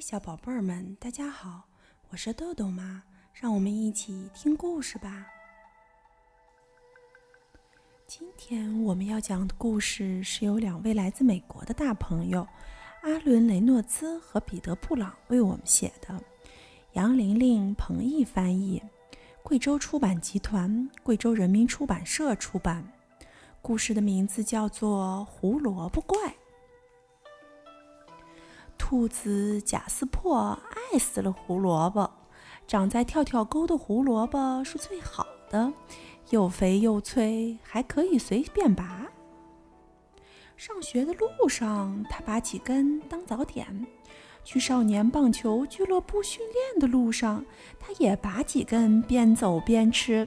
小宝贝儿们，大家好，我是豆豆妈，让我们一起听故事吧。今天我们要讲的故事是由两位来自美国的大朋友阿伦·雷诺兹和彼得·布朗为我们写的，杨玲玲、彭毅翻译，贵州出版集团、贵州人民出版社出版。故事的名字叫做《胡萝卜怪》。兔子贾斯珀爱死了胡萝卜，长在跳跳沟的胡萝卜是最好的，又肥又脆，还可以随便拔。上学的路上，他拔几根当早点；去少年棒球俱乐部训练的路上，他也拔几根边走边吃。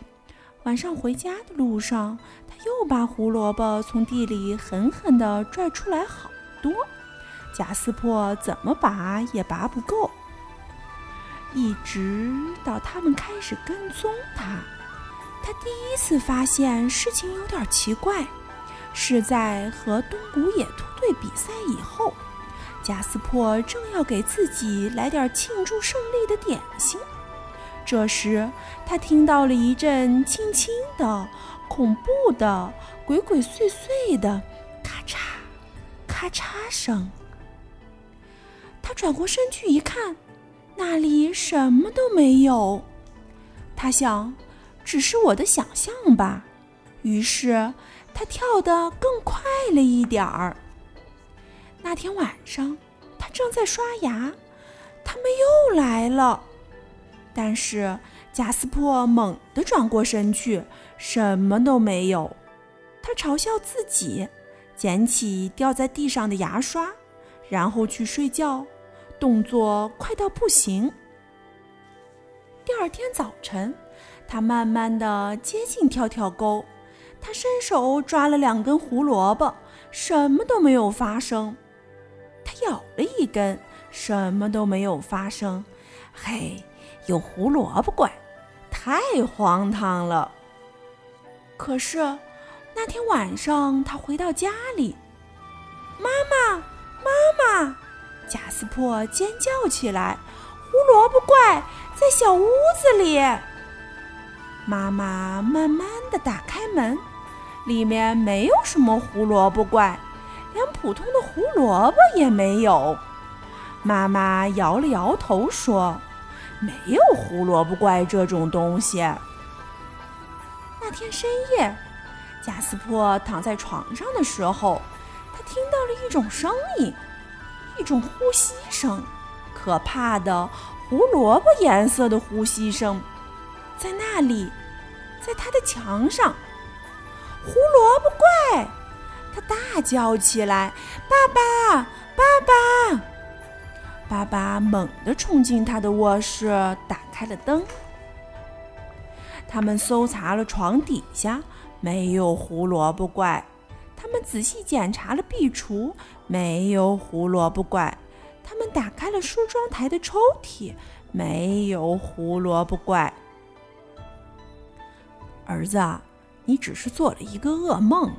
晚上回家的路上，他又把胡萝卜从地里狠狠地拽出来好多。贾斯珀怎么拔也拔不够，一直到他们开始跟踪他。他第一次发现事情有点奇怪，是在和东古野兔队比赛以后。贾斯珀正要给自己来点庆祝胜利的点心，这时他听到了一阵轻轻的、恐怖的、鬼鬼祟祟的咔嚓咔嚓声。他转过身去一看，那里什么都没有。他想，只是我的想象吧。于是他跳得更快了一点儿。那天晚上，他正在刷牙，他们又来了。但是贾斯珀猛地转过身去，什么都没有。他嘲笑自己，捡起掉在地上的牙刷，然后去睡觉。动作快到不行。第二天早晨，他慢慢的接近跳跳沟，他伸手抓了两根胡萝卜，什么都没有发生。他咬了一根，什么都没有发生。嘿，有胡萝卜怪，太荒唐了。可是那天晚上，他回到家里，妈妈，妈妈。斯珀尖叫起来：“胡萝卜怪在小屋子里！”妈妈慢慢的打开门，里面没有什么胡萝卜怪，连普通的胡萝卜也没有。妈妈摇了摇头说：“没有胡萝卜怪这种东西。”那天深夜，贾斯珀躺在床上的时候，他听到了一种声音。一种呼吸声，可怕的胡萝卜颜色的呼吸声，在那里，在他的墙上。胡萝卜怪，他大叫起来：“爸爸，爸爸！”爸爸猛地冲进他的卧室，打开了灯。他们搜查了床底下，没有胡萝卜怪。他们仔细检查了壁橱，没有胡萝卜怪。他们打开了梳妆台的抽屉，没有胡萝卜怪。儿子，你只是做了一个噩梦。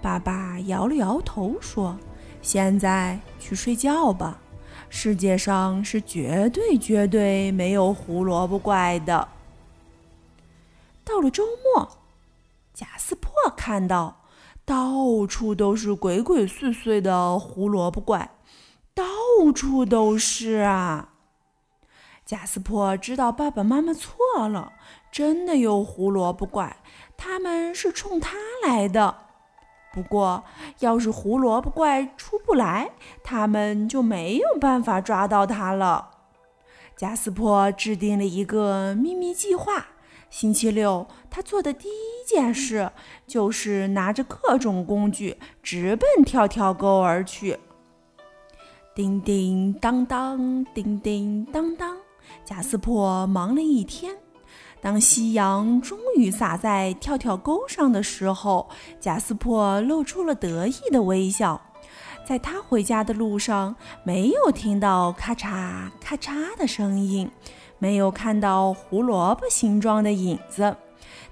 爸爸摇了摇头说：“现在去睡觉吧。世界上是绝对绝对没有胡萝卜怪的。”到了周末，贾斯珀看到。到处都是鬼鬼祟祟的胡萝卜怪，到处都是啊！贾斯珀知道爸爸妈妈错了，真的有胡萝卜怪，他们是冲他来的。不过，要是胡萝卜怪出不来，他们就没有办法抓到他了。贾斯珀制定了一个秘密计划。星期六，他做的第一件事就是拿着各种工具直奔跳跳沟而去。叮叮当当，叮叮当当，贾斯珀忙了一天。当夕阳终于洒在跳跳沟上的时候，贾斯珀露出了得意的微笑。在他回家的路上，没有听到咔嚓咔嚓的声音。没有看到胡萝卜形状的影子，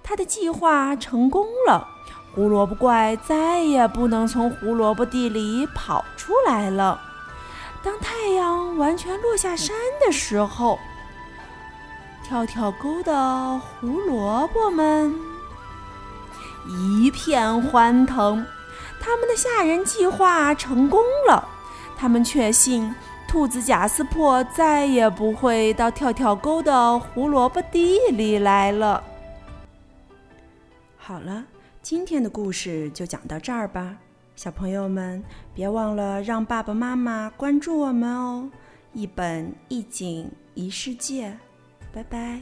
他的计划成功了。胡萝卜怪再也不能从胡萝卜地里跑出来了。当太阳完全落下山的时候，跳跳沟的胡萝卜们一片欢腾，他们的吓人计划成功了。他们确信，兔子贾斯珀再也不会到跳跳沟的胡萝卜地里来了。好了，今天的故事就讲到这儿吧。小朋友们，别忘了让爸爸妈妈关注我们哦！一本一景一世界，拜拜。